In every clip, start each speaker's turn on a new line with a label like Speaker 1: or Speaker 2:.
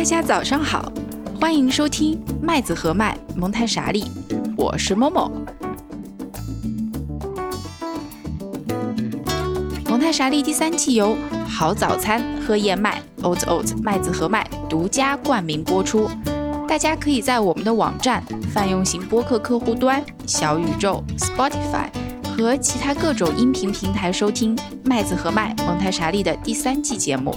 Speaker 1: 大家早上好，欢迎收听麦子和麦蒙台傻利，我是某某。蒙台傻利第三季由好早餐喝燕麦 Oat Oat 麦子和麦独家冠名播出。大家可以在我们的网站、泛用型播客客户端、小宇宙、Spotify 和其他各种音频平台收听麦子和麦蒙台傻利的第三季节目。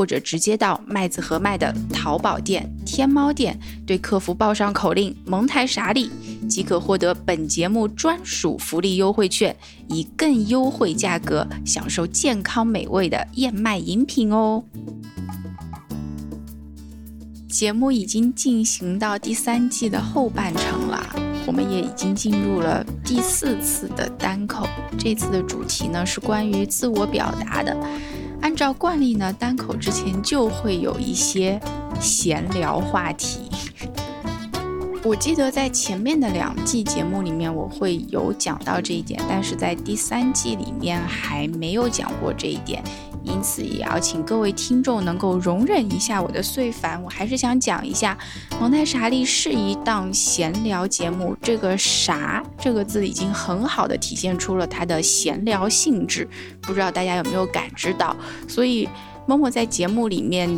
Speaker 1: 或者直接到麦子和麦的淘宝店、天猫店，对客服报上口令“蒙台傻里”，即可获得本节目专属福利优惠券，以更优惠价格享受健康美味的燕麦饮品哦。节目已经进行到第三季的后半程了。我们也已经进入了第四次的单口，这次的主题呢是关于自我表达的。按照惯例呢，单口之前就会有一些闲聊话题。我记得在前面的两季节目里面，我会有讲到这一点，但是在第三季里面还没有讲过这一点。因此，也要请各位听众能够容忍一下我的碎烦。我还是想讲一下，《蒙太莎利》是一档闲聊节目。这个“啥”这个字已经很好的体现出了它的闲聊性质，不知道大家有没有感知到？所以，默默在节目里面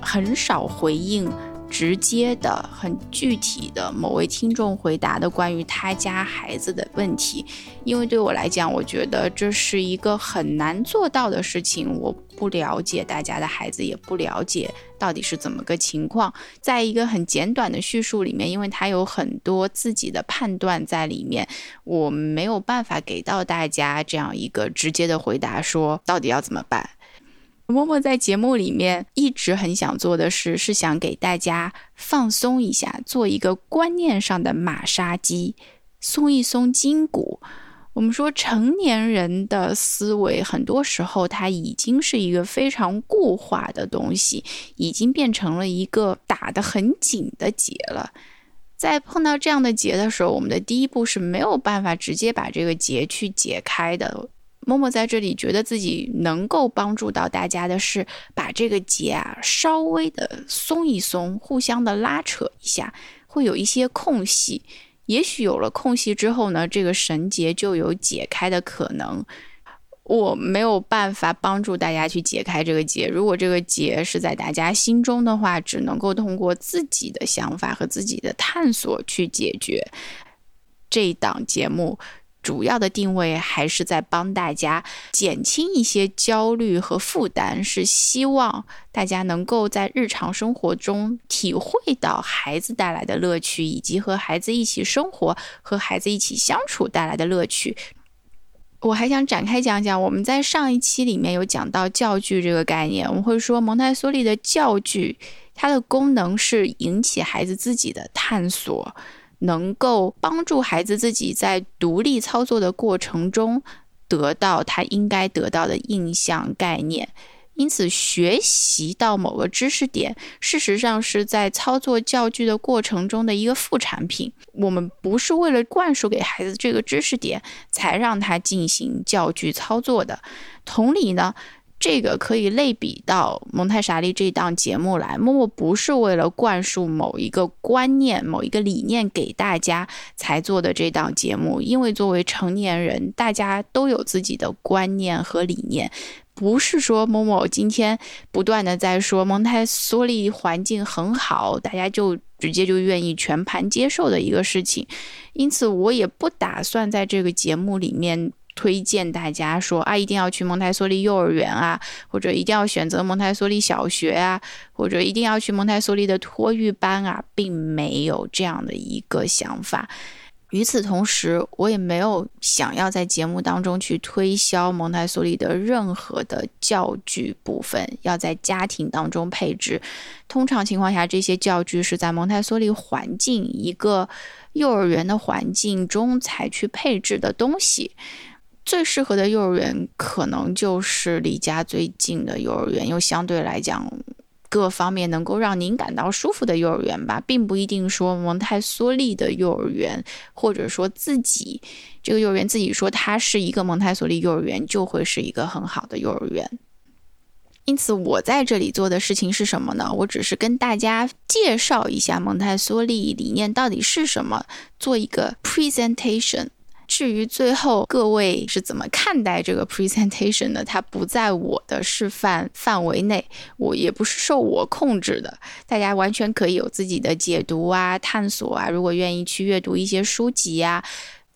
Speaker 1: 很少回应。直接的、很具体的某位听众回答的关于他家孩子的问题，因为对我来讲，我觉得这是一个很难做到的事情。我不了解大家的孩子，也不了解到底是怎么个情况。在一个很简短的叙述里面，因为他有很多自己的判断在里面，我没有办法给到大家这样一个直接的回答，说到底要怎么办。默默在节目里面一直很想做的事，是想给大家放松一下，做一个观念上的马杀鸡，松一松筋骨。我们说成年人的思维，很多时候它已经是一个非常固化的东西，已经变成了一个打得很紧的结了。在碰到这样的结的时候，我们的第一步是没有办法直接把这个结去解开的。默默在这里觉得自己能够帮助到大家的是，把这个结啊稍微的松一松，互相的拉扯一下，会有一些空隙。也许有了空隙之后呢，这个绳结就有解开的可能。我没有办法帮助大家去解开这个结，如果这个结是在大家心中的话，只能够通过自己的想法和自己的探索去解决。这一档节目。主要的定位还是在帮大家减轻一些焦虑和负担，是希望大家能够在日常生活中体会到孩子带来的乐趣，以及和孩子一起生活、和孩子一起相处带来的乐趣。我还想展开讲讲，我们在上一期里面有讲到教具这个概念，我们会说蒙台梭利的教具，它的功能是引起孩子自己的探索。能够帮助孩子自己在独立操作的过程中得到他应该得到的印象概念，因此学习到某个知识点，事实上是在操作教具的过程中的一个副产品。我们不是为了灌输给孩子这个知识点才让他进行教具操作的。同理呢。这个可以类比到蒙太莎利这档节目来，默默不是为了灌输某一个观念、某一个理念给大家才做的这档节目，因为作为成年人，大家都有自己的观念和理念，不是说某某今天不断的在说蒙台梭利环境很好，大家就直接就愿意全盘接受的一个事情，因此我也不打算在这个节目里面。推荐大家说啊，一定要去蒙台梭利幼儿园啊，或者一定要选择蒙台梭利小学啊，或者一定要去蒙台梭利的托育班啊，并没有这样的一个想法。与此同时，我也没有想要在节目当中去推销蒙台梭利的任何的教具部分，要在家庭当中配置。通常情况下，这些教具是在蒙台梭利环境一个幼儿园的环境中才去配置的东西。最适合的幼儿园可能就是离家最近的幼儿园，又相对来讲。各方面能够让您感到舒服的幼儿园吧，并不一定说蒙台梭利的幼儿园，或者说自己这个幼儿园自己说它是一个蒙台梭利幼儿园，就会是一个很好的幼儿园。因此，我在这里做的事情是什么呢？我只是跟大家介绍一下蒙台梭利理念到底是什么，做一个 presentation。至于最后各位是怎么看待这个 presentation 的，它不在我的示范范围内，我也不是受我控制的，大家完全可以有自己的解读啊、探索啊。如果愿意去阅读一些书籍呀，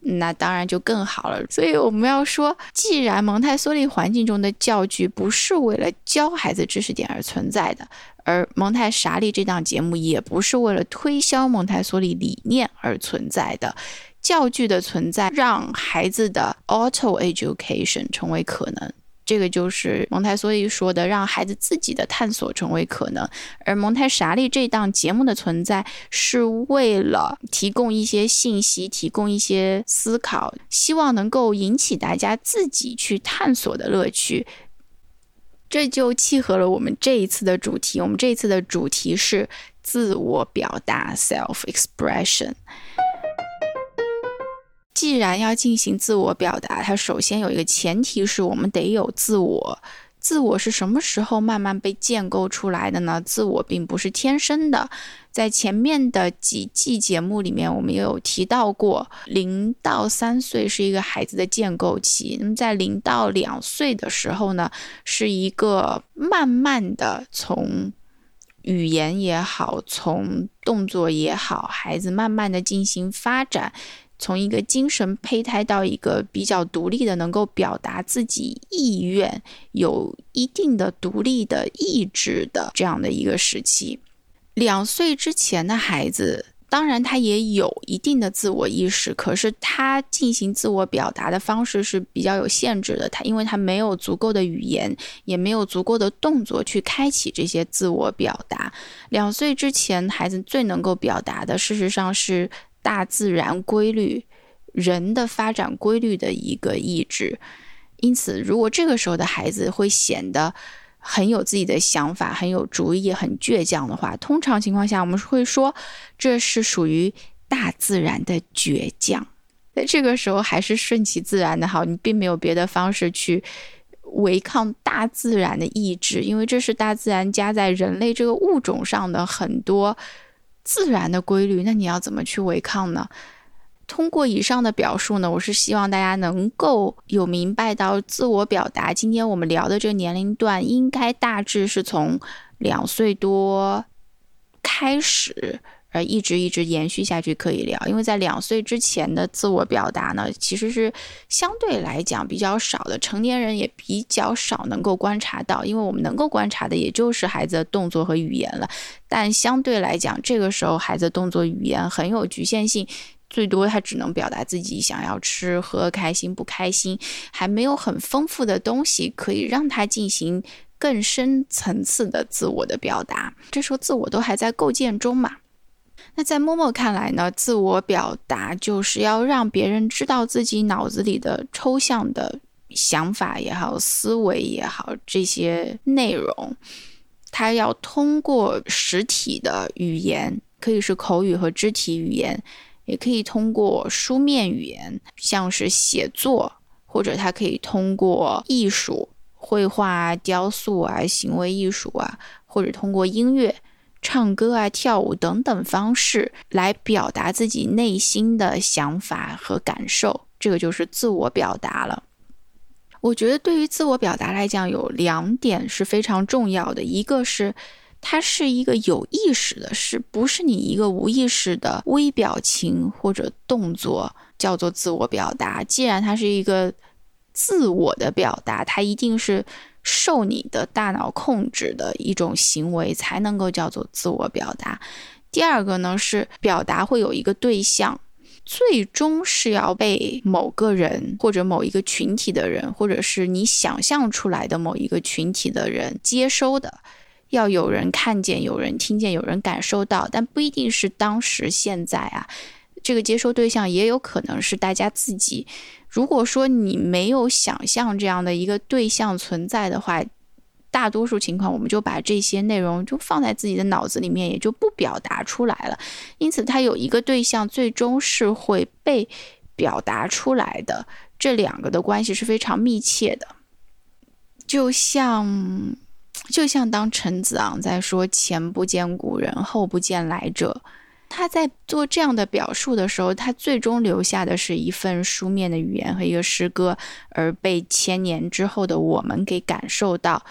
Speaker 1: 那当然就更好了。所以我们要说，既然蒙台梭利环境中的教具不是为了教孩子知识点而存在的，而蒙台傻利这档节目也不是为了推销蒙台梭利理念而存在的。教具的存在让孩子的 auto education 成为可能，这个就是蒙台梭利说的，让孩子自己的探索成为可能。而蒙台傻利这档节目的存在是为了提供一些信息，提供一些思考，希望能够引起大家自己去探索的乐趣。这就契合了我们这一次的主题。我们这一次的主题是自我表达 （self expression）。既然要进行自我表达，它首先有一个前提是我们得有自我。自我是什么时候慢慢被建构出来的呢？自我并不是天生的。在前面的几季节目里面，我们也有提到过，零到三岁是一个孩子的建构期。那么在零到两岁的时候呢，是一个慢慢的从语言也好，从动作也好，孩子慢慢的进行发展。从一个精神胚胎到一个比较独立的、能够表达自己意愿、有一定的独立的意志的这样的一个时期，两岁之前的孩子，当然他也有一定的自我意识，可是他进行自我表达的方式是比较有限制的。他因为他没有足够的语言，也没有足够的动作去开启这些自我表达。两岁之前，孩子最能够表达的，事实上是。大自然规律、人的发展规律的一个意志，因此，如果这个时候的孩子会显得很有自己的想法、很有主意、很倔强的话，通常情况下，我们会说这是属于大自然的倔强。在这个时候，还是顺其自然的好，你并没有别的方式去违抗大自然的意志，因为这是大自然加在人类这个物种上的很多。自然的规律，那你要怎么去违抗呢？通过以上的表述呢，我是希望大家能够有明白到自我表达。今天我们聊的这个年龄段，应该大致是从两岁多开始。而一直一直延续下去可以聊，因为在两岁之前的自我表达呢，其实是相对来讲比较少的，成年人也比较少能够观察到，因为我们能够观察的也就是孩子的动作和语言了。但相对来讲，这个时候孩子动作语言很有局限性，最多他只能表达自己想要吃喝、开心不开心，还没有很丰富的东西可以让他进行更深层次的自我的表达。这时候自我都还在构建中嘛。那在默默看来呢，自我表达就是要让别人知道自己脑子里的抽象的想法也好、思维也好这些内容，他要通过实体的语言，可以是口语和肢体语言，也可以通过书面语言，像是写作，或者他可以通过艺术、绘画、雕塑啊、行为艺术啊，或者通过音乐。唱歌啊、跳舞等等方式来表达自己内心的想法和感受，这个就是自我表达了。我觉得对于自我表达来讲，有两点是非常重要的，一个是它是一个有意识的，是不是你一个无意识的微表情或者动作叫做自我表达？既然它是一个自我的表达，它一定是。受你的大脑控制的一种行为才能够叫做自我表达。第二个呢是表达会有一个对象，最终是要被某个人或者某一个群体的人，或者是你想象出来的某一个群体的人接收的，要有人看见，有人听见，有人感受到，但不一定是当时现在啊。这个接收对象也有可能是大家自己。如果说你没有想象这样的一个对象存在的话，大多数情况我们就把这些内容就放在自己的脑子里面，也就不表达出来了。因此，它有一个对象，最终是会被表达出来的。这两个的关系是非常密切的，就像就像当陈子昂在说“前不见古人，后不见来者”。他在做这样的表述的时候，他最终留下的是一份书面的语言和一个诗歌，而被千年之后的我们给感受到。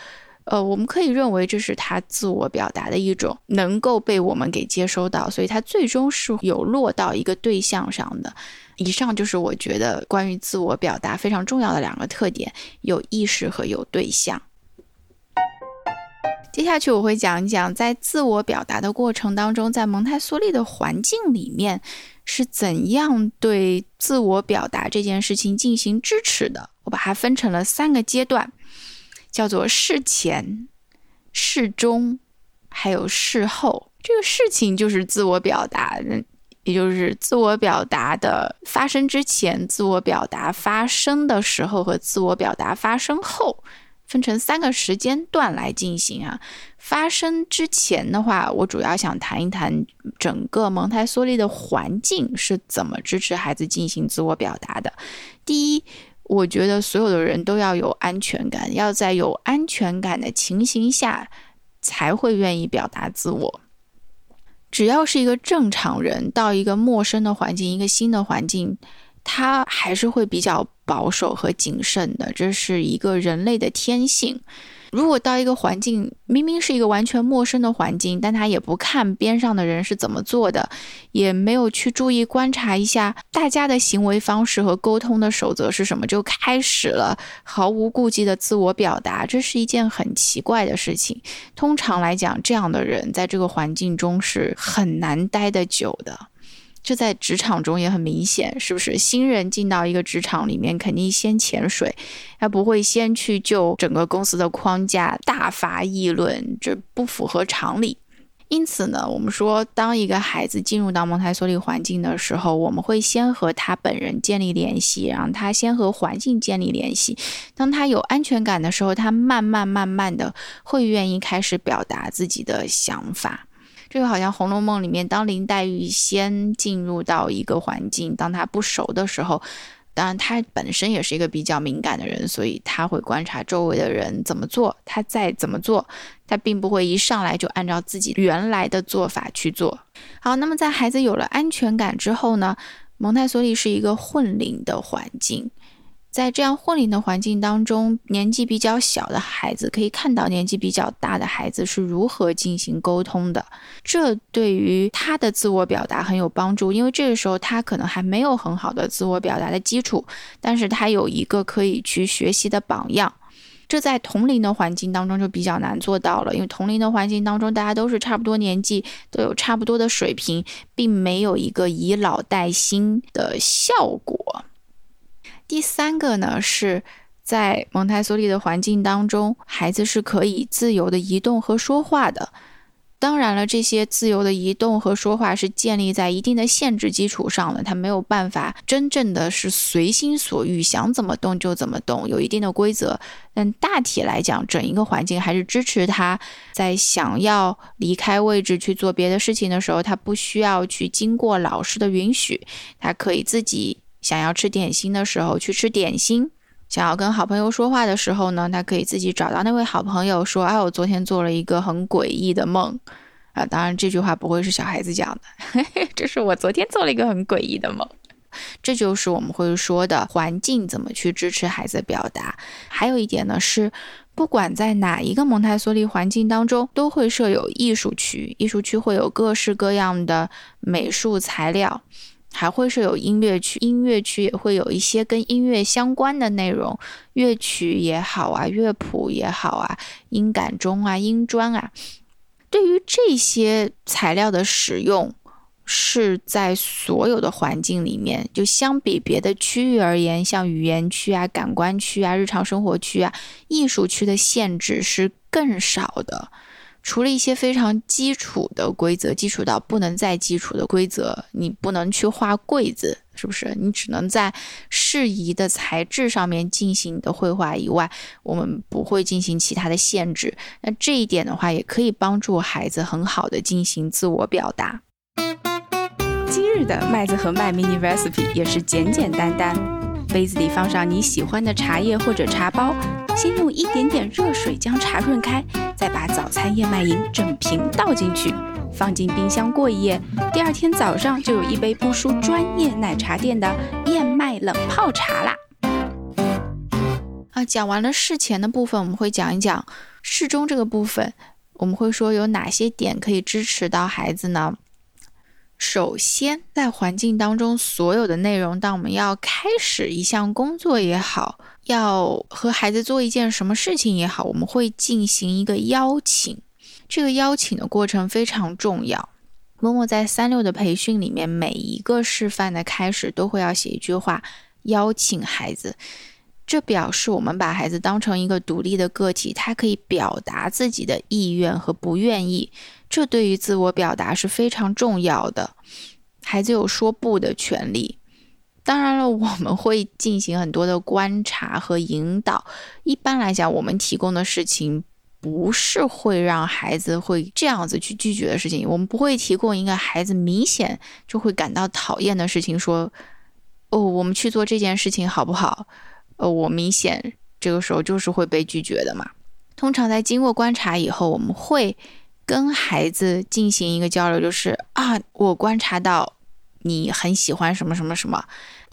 Speaker 1: 呃，我们可以认为这是他自我表达的一种能够被我们给接收到，所以他最终是有落到一个对象上的。以上就是我觉得关于自我表达非常重要的两个特点：有意识和有对象。接下去我会讲一讲，在自我表达的过程当中，在蒙台梭利的环境里面是怎样对自我表达这件事情进行支持的。我把它分成了三个阶段，叫做事前、事中，还有事后。这个事情就是自我表达，也就是自我表达的发生之前、自我表达发生的时候和自我表达发生后。分成三个时间段来进行啊。发生之前的话，我主要想谈一谈整个蒙台梭利的环境是怎么支持孩子进行自我表达的。第一，我觉得所有的人都要有安全感，要在有安全感的情形下才会愿意表达自我。只要是一个正常人，到一个陌生的环境、一个新的环境。他还是会比较保守和谨慎的，这是一个人类的天性。如果到一个环境，明明是一个完全陌生的环境，但他也不看边上的人是怎么做的，也没有去注意观察一下大家的行为方式和沟通的守则是什么，就开始了毫无顾忌的自我表达，这是一件很奇怪的事情。通常来讲，这样的人在这个环境中是很难待得久的。这在职场中也很明显，是不是？新人进到一个职场里面，肯定先潜水，他不会先去就整个公司的框架大发议论，这不符合常理。因此呢，我们说，当一个孩子进入到蒙台梭利环境的时候，我们会先和他本人建立联系，让他先和环境建立联系。当他有安全感的时候，他慢慢慢慢的会愿意开始表达自己的想法。这个好像《红楼梦》里面，当林黛玉先进入到一个环境，当她不熟的时候，当然她本身也是一个比较敏感的人，所以她会观察周围的人怎么做，她再怎么做，她并不会一上来就按照自己原来的做法去做。好，那么在孩子有了安全感之后呢，蒙台梭利是一个混龄的环境。在这样混龄的环境当中，年纪比较小的孩子可以看到年纪比较大的孩子是如何进行沟通的，这对于他的自我表达很有帮助。因为这个时候他可能还没有很好的自我表达的基础，但是他有一个可以去学习的榜样。这在同龄的环境当中就比较难做到了，因为同龄的环境当中大家都是差不多年纪，都有差不多的水平，并没有一个以老带新的效果。第三个呢，是在蒙台梭利的环境当中，孩子是可以自由的移动和说话的。当然了，这些自由的移动和说话是建立在一定的限制基础上的，他没有办法真正的是随心所欲，想怎么动就怎么动，有一定的规则。但大体来讲，整一个环境还是支持他在想要离开位置去做别的事情的时候，他不需要去经过老师的允许，他可以自己。想要吃点心的时候去吃点心，想要跟好朋友说话的时候呢，他可以自己找到那位好朋友说：“哎，我昨天做了一个很诡异的梦。”啊，当然这句话不会是小孩子讲的，嘿 嘿这是我昨天做了一个很诡异的梦。这就是我们会说的环境怎么去支持孩子表达。还有一点呢是，不管在哪一个蒙台梭利环境当中，都会设有艺术区，艺术区会有各式各样的美术材料。还会是有音乐区，音乐区也会有一些跟音乐相关的内容，乐曲也好啊，乐谱也好啊，音感钟啊，音砖啊。对于这些材料的使用，是在所有的环境里面，就相比别的区域而言，像语言区啊、感官区啊、日常生活区啊、艺术区的限制是更少的。除了一些非常基础的规则，基础到不能再基础的规则，你不能去画柜子，是不是？你只能在适宜的材质上面进行你的绘画以外，我们不会进行其他的限制。那这一点的话，也可以帮助孩子很好的进行自我表达。今日的麦子和麦 mini recipe 也是简简单单，杯子里放上你喜欢的茶叶或者茶包。先用一点点热水将茶润开，再把早餐燕麦饮整瓶倒进去，放进冰箱过一夜。第二天早上就有一杯不输专业奶茶店的燕麦冷泡茶啦。啊，讲完了事前的部分，我们会讲一讲事中这个部分。我们会说有哪些点可以支持到孩子呢？首先，在环境当中，所有的内容，当我们要开始一项工作也好，要和孩子做一件什么事情也好，我们会进行一个邀请。这个邀请的过程非常重要。默默在三六的培训里面，每一个示范的开始都会要写一句话，邀请孩子。这表示我们把孩子当成一个独立的个体，他可以表达自己的意愿和不愿意。这对于自我表达是非常重要的。孩子有说不的权利。当然了，我们会进行很多的观察和引导。一般来讲，我们提供的事情不是会让孩子会这样子去拒绝的事情。我们不会提供一个孩子明显就会感到讨厌的事情，说：“哦，我们去做这件事情好不好？”呃，我明显这个时候就是会被拒绝的嘛。通常在经过观察以后，我们会跟孩子进行一个交流，就是啊，我观察到你很喜欢什么什么什么，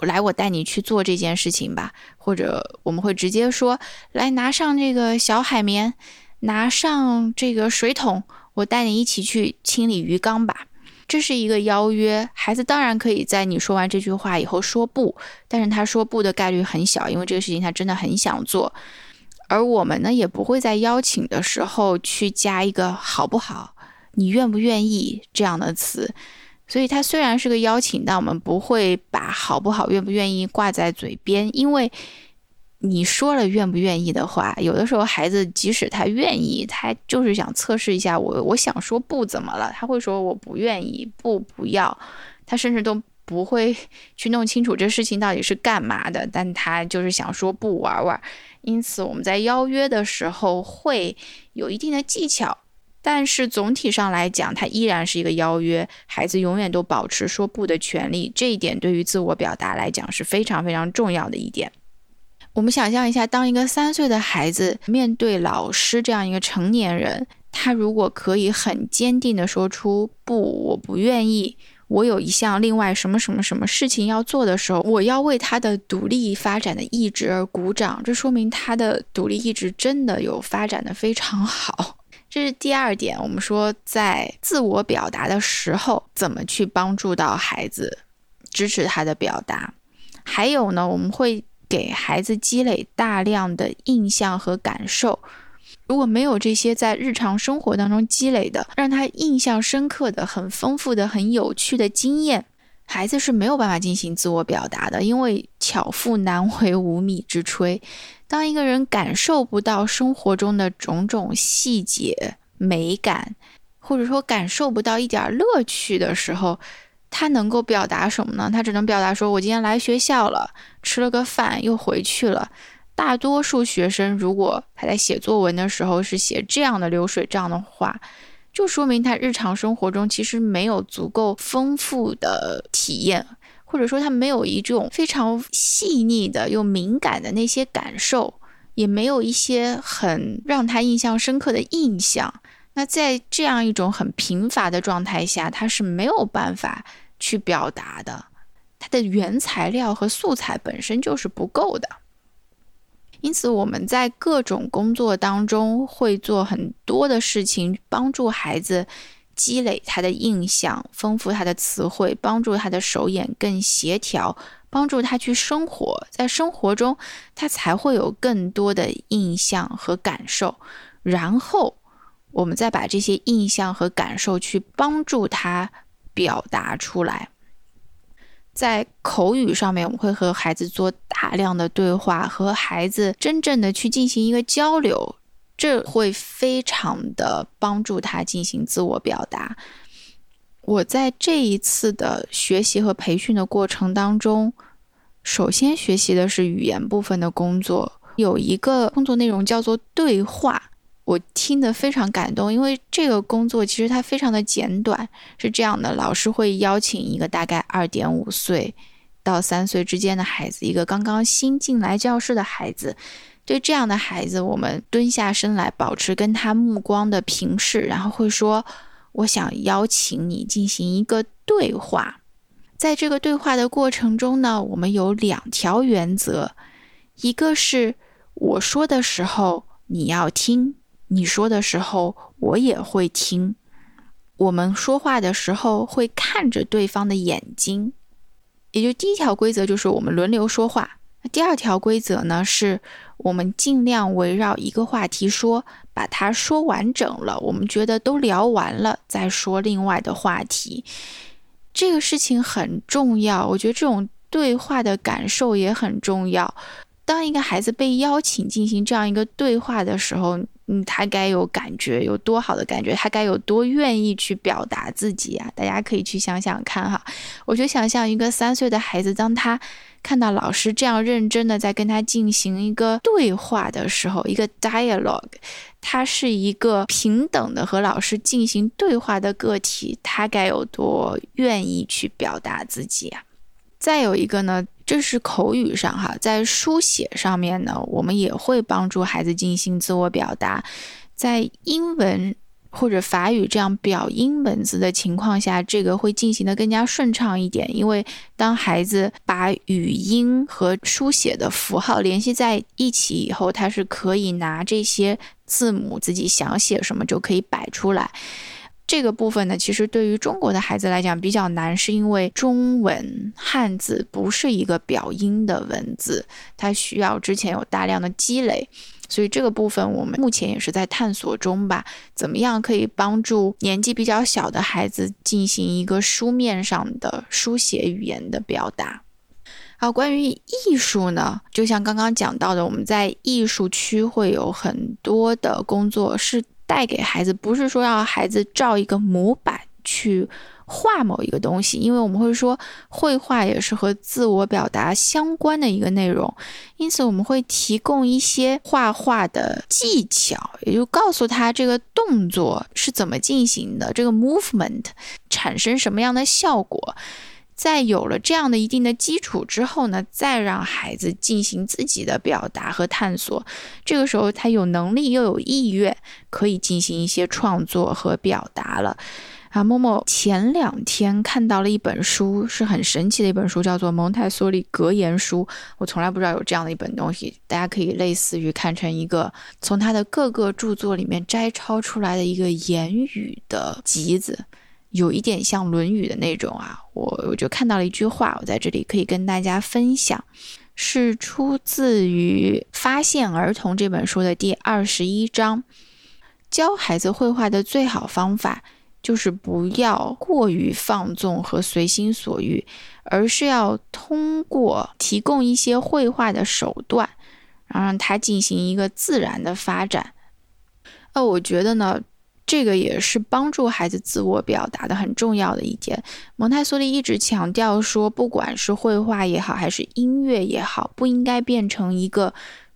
Speaker 1: 来，我带你去做这件事情吧。或者我们会直接说，来拿上这个小海绵，拿上这个水桶，我带你一起去清理鱼缸吧。这是一个邀约，孩子当然可以在你说完这句话以后说不，但是他说不的概率很小，因为这个事情他真的很想做。而我们呢，也不会在邀请的时候去加一个好不好，你愿不愿意这样的词。所以它虽然是个邀请，但我们不会把好不好、愿不愿意挂在嘴边，因为。你说了愿不愿意的话，有的时候孩子即使他愿意，他就是想测试一下我，我想说不怎么了，他会说我不愿意，不不要，他甚至都不会 去弄清楚这事情到底是干嘛的，但他就是想说不玩玩。因此我们在邀约的时候会有一定的技巧，但是总体上来讲，它依然是一个邀约，孩子永远都保持说不的权利，这一点对于自我表达来讲是非常非常重要的一点。我们想象一下，当一个三岁的孩子面对老师这样一个成年人，他如果可以很坚定地说出“不，我不愿意，我有一项另外什么什么什么事情要做的时候，我要为他的独立发展的意志而鼓掌”，这说明他的独立意志真的有发展的非常好。这是第二点，我们说在自我表达的时候，怎么去帮助到孩子，支持他的表达。还有呢，我们会。给孩子积累大量的印象和感受，如果没有这些在日常生活当中积累的，让他印象深刻的、很丰富的、很有趣的经验，孩子是没有办法进行自我表达的。因为巧妇难为无米之炊，当一个人感受不到生活中的种种细节美感，或者说感受不到一点乐趣的时候，他能够表达什么呢？他只能表达说：“我今天来学校了，吃了个饭，又回去了。”大多数学生，如果他在写作文的时候是写这样的流水账的话，就说明他日常生活中其实没有足够丰富的体验，或者说他没有一种非常细腻的又敏感的那些感受，也没有一些很让他印象深刻的印象。那在这样一种很贫乏的状态下，他是没有办法去表达的，他的原材料和素材本身就是不够的。因此，我们在各种工作当中会做很多的事情，帮助孩子积累他的印象，丰富他的词汇，帮助他的手眼更协调，帮助他去生活在生活中，他才会有更多的印象和感受，然后。我们再把这些印象和感受去帮助他表达出来。在口语上面，我们会和孩子做大量的对话，和孩子真正的去进行一个交流。这会非常的帮助他进行自我表达。我在这一次的学习和培训的过程当中，首先学习的是语言部分的工作，有一个工作内容叫做对话，我听得非常感动，因为这个工作其实它非常的简短，是这样的：老师会邀请一个大概二点五岁到三岁之间的孩子，一个刚刚新进来教室的孩子，对这样的孩子，我们蹲下身来，保持跟他目光的平视，然后会说。我想邀请你进行一个对话，在这个对话的过程中呢，我们有两条原则，一个是我说的时候你要听，你说的时候我也会听。我们说话的时候会看着对方的眼睛，也就第一条规则就是我们轮流说话。第二条规则呢，是我们尽量围绕一个话题说，把它说完整了，我们觉得都聊完了，再说另外的话题。这个事情很重要，我觉得这种对话的感受也很重要。当一个孩子被邀请进行这样一个对话的时候，嗯，他该有感觉，有多好的感觉？他该有多愿意去表达自己啊？大家可以去想想看哈。我就想象一个三岁的孩子，当他看到老师这样认真的在跟他进行一个对话的时候，一个 dialogue，他是一个平等的和老师进行对话的个体，他该有多愿意去表达自己啊？再有一个呢？这是口语上哈，在书写上面呢，我们也会帮助孩子进行自我表达。在英文或者法语这样表音文字的情况下，这个会进行的更加顺畅一点。因为当孩子把语音和书写的符号联系在一起以后，他是可以拿这些字母自己想写什么就可以摆出来。这个部分呢，其实对于中国的孩子来讲比较难，是因为中文汉字不是一个表音的文字，它需要之前有大量的积累，所以这个部分我们目前也是在探索中吧。怎么样可以帮助年纪比较小的孩子进行一个书面上的书写语言的表达？好，关于艺术呢，就像刚刚讲到的，我们在艺术区会有很多的工作是。带给孩子不是说要孩子照一个模板去画某一个东西，因为我们会说绘画也是和自我表达相关的一个内容，因此我们会提供一些画画的技巧，也就告诉他这个动作是怎么进行的，这个 movement 产生什么样的效果。在有了这样的一定的基础之后呢，再让孩子进行自己的表达和探索。这个时候，他有能力又有意愿，可以进行一些创作和表达了。啊，默默前两天看到了一本书，是很神奇的一本书，叫做《蒙台梭利格言书》。我从来不知道有这样的一本东西，大家可以类似于看成一个从他的各个著作里面摘抄出来的一个言语的集子。有一点像《论语》的那种啊，我我就看到了一句话，我在这里可以跟大家分享，是出自于《发现儿童》这本书的第二十一章。教孩子绘画的最好方法，就是不要过于放纵和随心所欲，而是要通过提供一些绘画的手段，然后让他进行一个自然的发展。那我觉得呢。这个也是帮助孩子自我表达的很重要的一点。蒙台梭利一直强调说，不管是绘画也好，还是音乐也好，不应该变成一个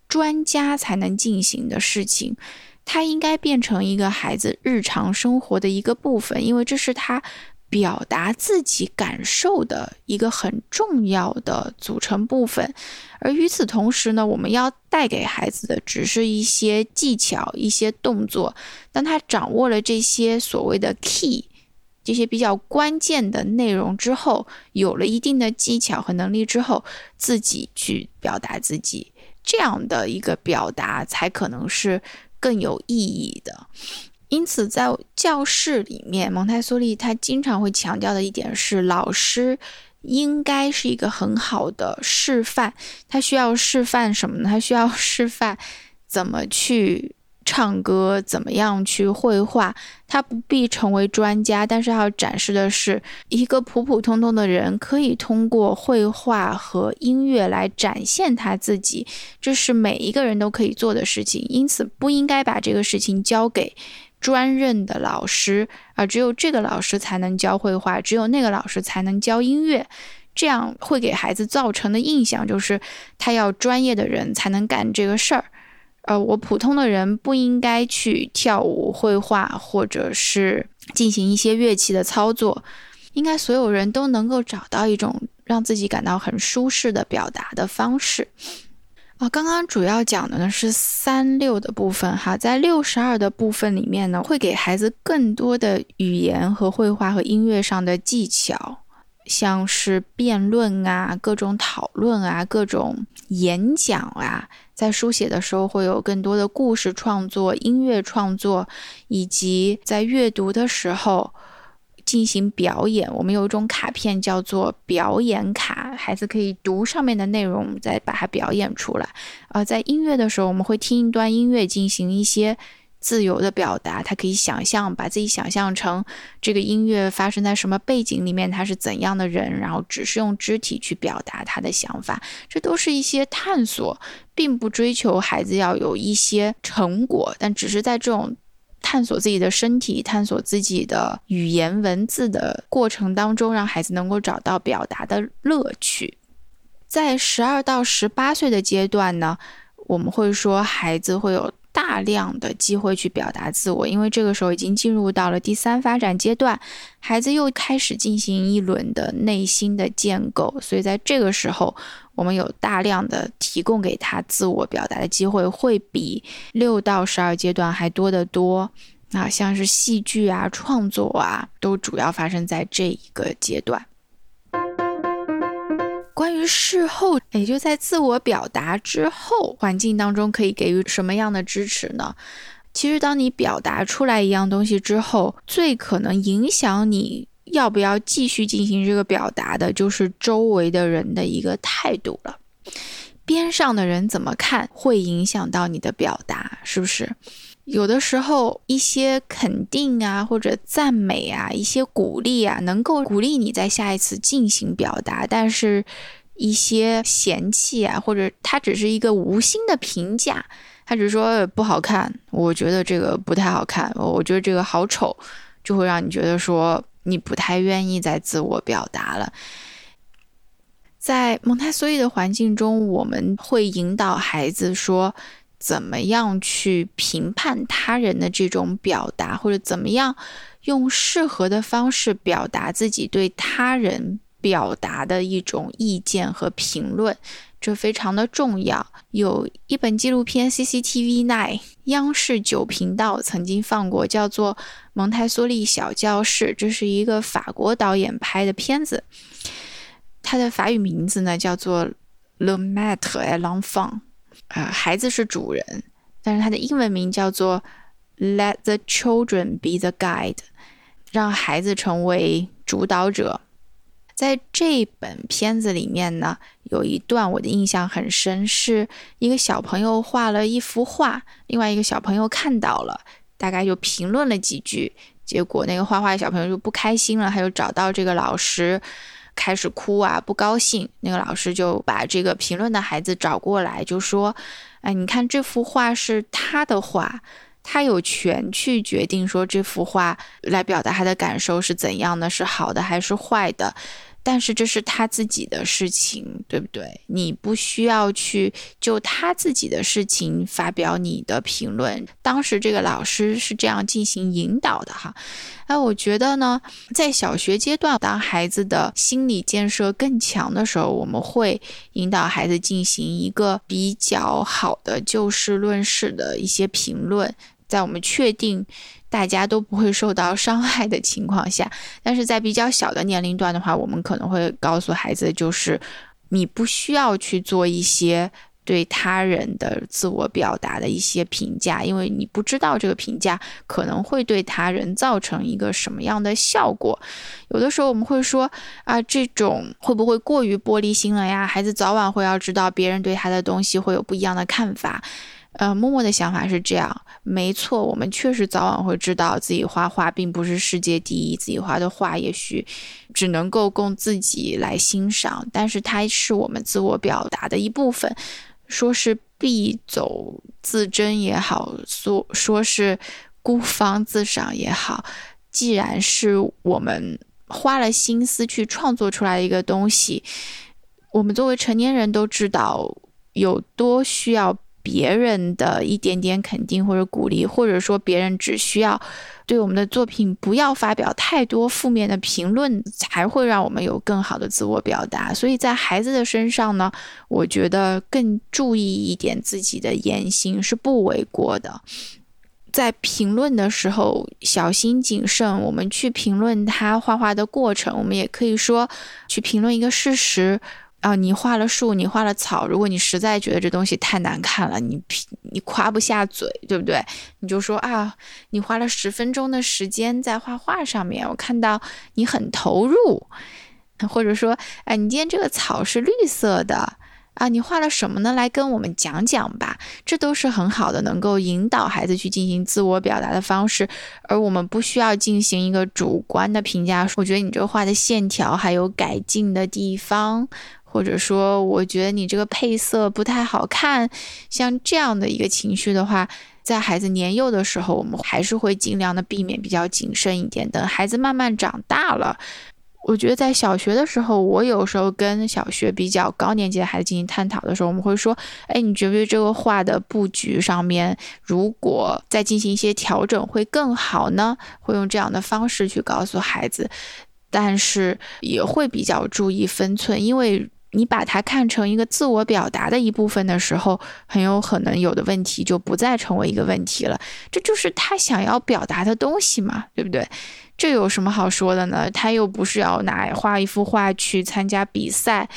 Speaker 1: 专家才能进行的事情，它应该变成一个孩子日常生活的一个部分，因为这是他。表达自己感受的一个很重要的组成部分，而与此同时呢，我们要带给孩子的只是一些技巧、一些动作。当他掌握了这些所谓的 key，这些比较关键的内容之后，有了一定的技巧和能力之后，自己去表达自己，这样的一个表达才可能是更有意义的。因此，在教室里面，蒙台梭利他经常会强调的一点是，老师应该是一个很好的示范。他需要示范什么呢？他需要示范怎么去唱歌，怎么样去绘画。他不必成为专家，但是要展示的是一个普普通通的人可以通过绘画和音乐来展现他自己，这是每一个人都可以做的事情。因此，不应该把这个事情交给专任的老师，而只有这个老师才能教绘画，只有那个老师才能教音乐。这样会给孩子造成的印象就是，他要专业的人才能干这个事儿。呃，我普通的人不应该去跳舞、绘画，或者是进行一些乐器的操作。应该所有人都能够找到一种让自己感到很舒适的表达的方式。啊，刚刚主要讲的呢是三六的部分哈，在六十二的部分里面呢，会给孩子更多的语言和绘画和音乐上的技巧。像是辩论啊，各种讨论啊，各种演讲啊，在书写的时候会有更多的故事创作、音乐创作，以及在阅读的时候进行表演。我们有一种卡片叫做表演卡，孩子可以读上面的内容，再把它表演出来。呃，在音乐的时候，我们会听一段音乐，进行一些。自由的表达，他可以想象，把自己想象成这个音乐发生在什么背景里面，他是怎样的人，然后只是用肢体去表达他的想法，这都是一些探索，并不追求孩子要有一些成果，但只是在这种探索自己的身体、探索自己的语言文字的过程当中，让孩子能够找到表达的乐趣。在十二到十八岁的阶段呢，我们会说孩子会有。大量的机会去表达自我，因为这个时候已经进入到了第三发展阶段，孩子又开始进行一轮的内心的建构，所以在这个时候，我们有大量的提供给他自我表达的机会，会比六到十二阶段还多得多。啊，像是戏剧啊、创作啊，都主要发生在这一个阶段。关于事后，也就在自我表达之后，环境当中可以给予什么样的支持呢？其实，当你表达出来一样东西之后，最可能影响你要不要继续进行这个表达的，就是周围的人的一个态度了。边上的人怎么看，会影响到你的表达，是不是？有的时候，一些肯定啊，或者赞美啊，一些鼓励啊，能够鼓励你在下一次进行表达。但是，一些嫌弃啊，或者他只是一个无心的评价，他只是说不好看，我觉得这个不太好看，我觉得这个好丑，就会让你觉得说你不太愿意再自我表达了。在蒙台梭利的环境中，我们会引导孩子说。怎么样去评判他人的这种表达，或者怎么样用适合的方式表达自己对他人表达的一种意见和评论，这非常的重要。有一本纪录片 CCTV Nine 央视九频道曾经放过，叫做《蒙台梭利小教室》，这是一个法国导演拍的片子，它的法语名字呢叫做《Le Maître et l'Enfant》。啊，孩子是主人，但是它的英文名叫做 "Let the children be the guide"，让孩子成为主导者。在这本片子里面呢，有一段我的印象很深，是一个小朋友画了一幅画，另外一个小朋友看到了，大概就评论了几句，结果那个画画的小朋友就不开心了，他就找到这个老师。开始哭啊，不高兴。那个老师就把这个评论的孩子找过来，就说：“哎，你看这幅画是他的画，他有权去决定说这幅画来表达他的感受是怎样的，是好的还是坏的。”但是这是他自己的事情，对不对？你不需要去就他自己的事情发表你的评论。当时这个老师是这样进行引导的哈。哎，我觉得呢，在小学阶段，当孩子的心理建设更强的时候，我们会引导孩子进行一个比较好的就事论事的一些评论，在我们确定。大家都不会受到伤害的情况下，但是在比较小的年龄段的话，我们可能会告诉孩子，就是你不需要去做一些对他人的自我表达的一些评价，因为你不知道这个评价可能会对他人造成一个什么样的效果。有的时候我们会说啊，这种会不会过于玻璃心了呀？孩子早晚会要知道别人对他的东西会有不一样的看法。呃，默默的想法是这样，没错，我们确实早晚会知道自己画画并不是世界第一，自己画的画也许只能够供自己来欣赏，但是它是我们自我表达的一部分。说是必走自珍也好，说说是孤芳自赏也好，既然是我们花了心思去创作出来一个东西，我们作为成年人都知道有多需要。别人的一点点肯定或者鼓励，或者说别人只需要对我们的作品不要发表太多负面的评论，才会让我们有更好的自我表达。所以在孩子的身上呢，我觉得更注意一点自己的言行是不为过的。在评论的时候小心谨慎，我们去评论他画画的过程，我们也可以说去评论一个事实。啊，你画了树，你画了草。如果你实在觉得这东西太难看了，你你夸不下嘴，对不对？你就说啊，你花了十分钟的时间在画画上面，我看到你很投入。或者说，哎，你今天这个草是绿色的啊，你画了什么呢？来跟我们讲讲吧。这都是很好的，能够引导孩子去进行自我表达的方式。而我们不需要进行一个主观的评价。我觉得你这画的线条还有改进的地方。或者说，我觉得你这个配色不太好看，像这样的一个情绪的话，在孩子年幼的时候，我们还是会尽量的避免，比较谨慎一点。等孩子慢慢长大了，我觉得在小学的时候，我有时候跟小学比较高年级的孩子进行探讨的时候，我们会说：“哎，你觉不觉得这个画的布局上面，如果再进行一些调整会更好呢？”会用这样的方式去告诉孩子，但是也会比较注意分寸，因为。你把它看成一个自我表达的一部分的时候，很有可能有的问题就不再成为一个问题了。这就是他想要表达的东西嘛，对不对？这有什么好说的呢？他又不是要拿画一幅画去参加比赛，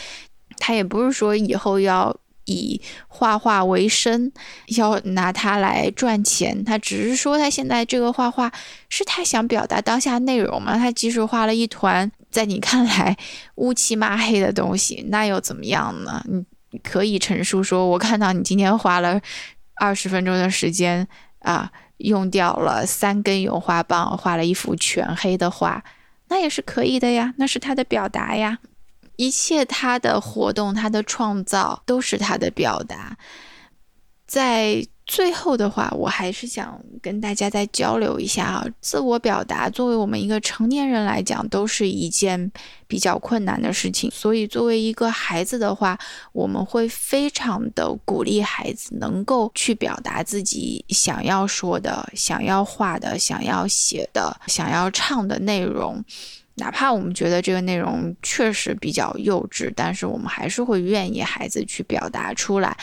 Speaker 1: 他也不是说以后要以画画为生，要拿它来赚钱。他只是说他现在这个画画是他想表达当下内容嘛。他即使画了一团。在你看来乌漆抹黑的东西，那又怎么样呢？你可以陈述说，我看到你今天花了二十分钟的时间啊，用掉了三根油画棒，画了一幅全黑的画，那也是可以的呀，那是他的表达呀。一切他的活动，他的创造，都是他的表达，在。最后的话，我还是想跟大家再交流一下啊，自我表达作为我们一个成年人来讲，都是一件比较困难的事情。所以，作为一个孩子的话，我们会非常的鼓励孩子能够去表达自己想要说的、想要画的、想要写的、想要唱的内容，哪怕我们觉得这个内容确实比较幼稚，但是我们还是会愿意孩子去表达出来。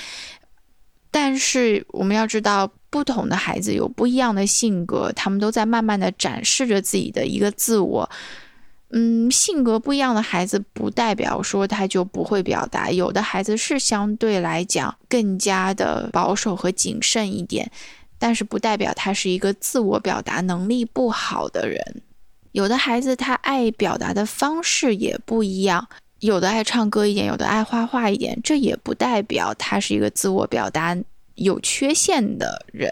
Speaker 1: 但是我们要知道，不同的孩子有不一样的性格，他们都在慢慢的展示着自己的一个自我。嗯，性格不一样的孩子，不代表说他就不会表达。有的孩子是相对来讲更加的保守和谨慎一点，但是不代表他是一个自我表达能力不好的人。有的孩子他爱表达的方式也不一样。有的爱唱歌一点，有的爱画画一点，这也不代表他是一个自我表达有缺陷的人。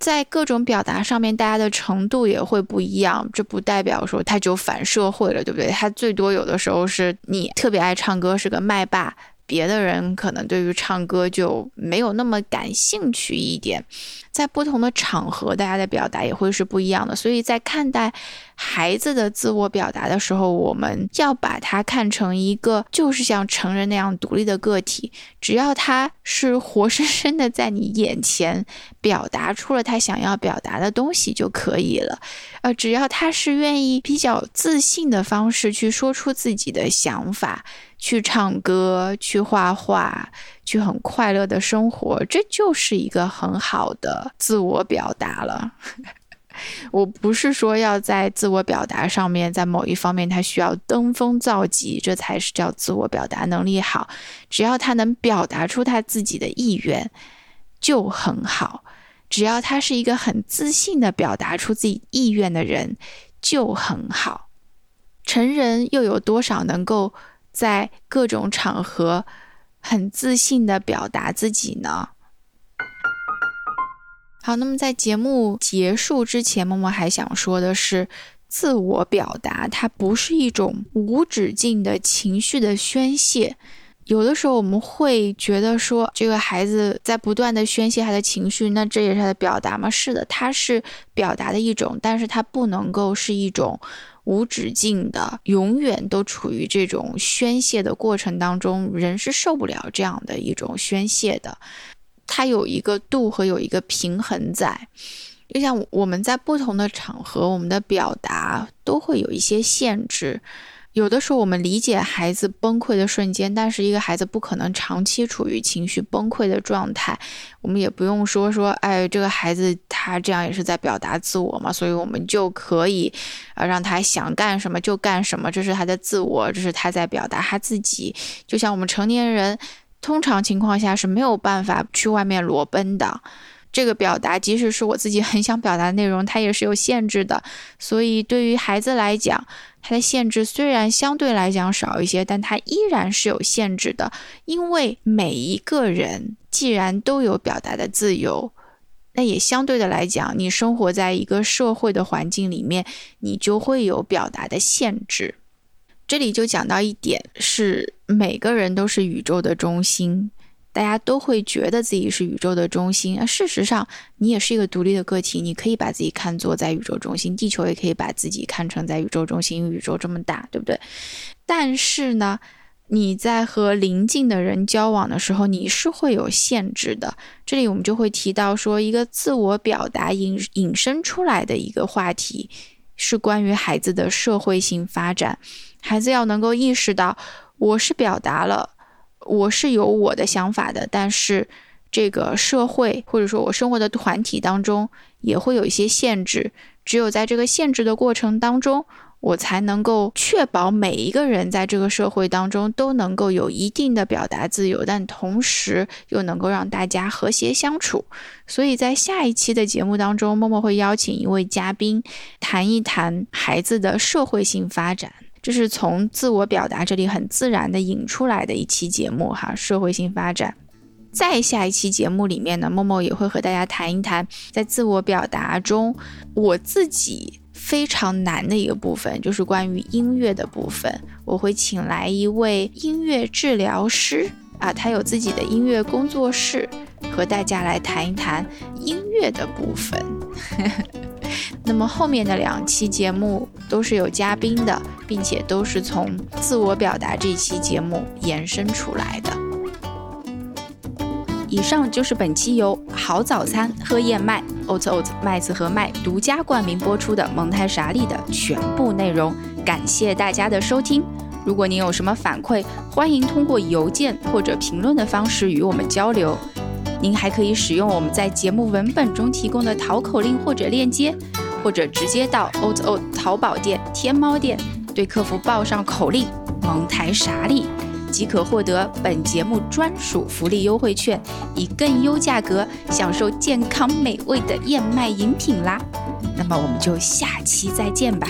Speaker 1: 在各种表达上面，大家的程度也会不一样，这不代表说他就反社会了，对不对？他最多有的时候是你特别爱唱歌，是个麦霸。别的人可能对于唱歌就没有那么感兴趣一点，在不同的场合，大家的表达也会是不一样的。所以在看待孩子的自我表达的时候，我们要把它看成一个就是像成人那样独立的个体，只要他是活生生的在你眼前表达出了他想要表达的东西就可以了。呃，只要他是愿意比较自信的方式去说出自己的想法。去唱歌，去画画，去很快乐的生活，这就是一个很好的自我表达了。我不是说要在自我表达上面，在某一方面他需要登峰造极，这才是叫自我表达能力好。只要他能表达出他自己的意愿，就很好。只要他是一个很自信的表达出自己意愿的人，就很好。成人又有多少能够？在各种场合，很自信的表达自己呢。好，那么在节目结束之前，默默还想说的是，自我表达它不是一种无止境的情绪的宣泄。有的时候我们会觉得说，这个孩子在不断的宣泄他的情绪，那这也是他的表达吗？是的，他是表达的一种，但是他不能够是一种无止境的，永远都处于这种宣泄的过程当中，人是受不了这样的一种宣泄的。他有一个度和有一个平衡在，就像我们在不同的场合，我们的表达都会有一些限制。有的时候我们理解孩子崩溃的瞬间，但是一个孩子不可能长期处于情绪崩溃的状态。我们也不用说说，哎，这个孩子他这样也是在表达自我嘛，所以我们就可以啊让他想干什么就干什么，这是他的自我，这是他在表达他自己。就像我们成年人。通常情况下是没有办法去外面裸奔的，这个表达即使是我自己很想表达的内容，它也是有限制的。所以对于孩子来讲，它的限制虽然相对来讲少一些，但它依然是有限制的。因为每一个人既然都有表达的自由，那也相对的来讲，你生活在一个社会的环境里面，你就会有表达的限制。这里就讲到一点，是每个人都是宇宙的中心，大家都会觉得自己是宇宙的中心。而事实上，你也是一个独立的个体，你可以把自己看作在宇宙中心，地球也可以把自己看成在宇宙中心。宇宙这么大，对不对？但是呢，你在和邻近的人交往的时候，你是会有限制的。这里我们就会提到说，一个自我表达引引申出来的一个话题，是关于孩子的社会性发展。孩子要能够意识到，我是表达了，我是有我的想法的，但是这个社会或者说我生活的团体当中也会有一些限制，只有在这个限制的过程当中，我才能够确保每一个人在这个社会当中都能够有一定的表达自由，但同时又能够让大家和谐相处。所以在下一期的节目当中，默默会邀请一位嘉宾谈一谈孩子的社会性发展。这是从自我表达这里很自然的引出来的一期节目哈，社会性发展。在下一期节目里面呢，默默也会和大家谈一谈，在自我表达中，我自己非常难的一个部分，就是关于音乐的部分。我会请来一位音乐治疗师啊，他有自己的音乐工作室，和大家来谈一谈音乐的部分。那么后面的两期节目都是有嘉宾的，并且都是从自我表达这期节目延伸出来的。以上就是本期由好早餐喝燕麦 Oat Oat 麦子和麦独家冠名播出的蒙太傻利的全部内容，感谢大家的收听。如果您有什么反馈，欢迎通过邮件或者评论的方式与我们交流。您还可以使用我们在节目文本中提供的淘口令或者链接，或者直接到 o t o 淘宝店、天猫店，对客服报上口令“蒙台傻利”，即可获得本节目专属福利优惠券，以更优价格享受健康美味的燕麦饮品啦。那么我们就下期再见吧，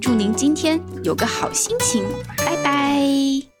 Speaker 1: 祝您今天有个好心情，拜拜。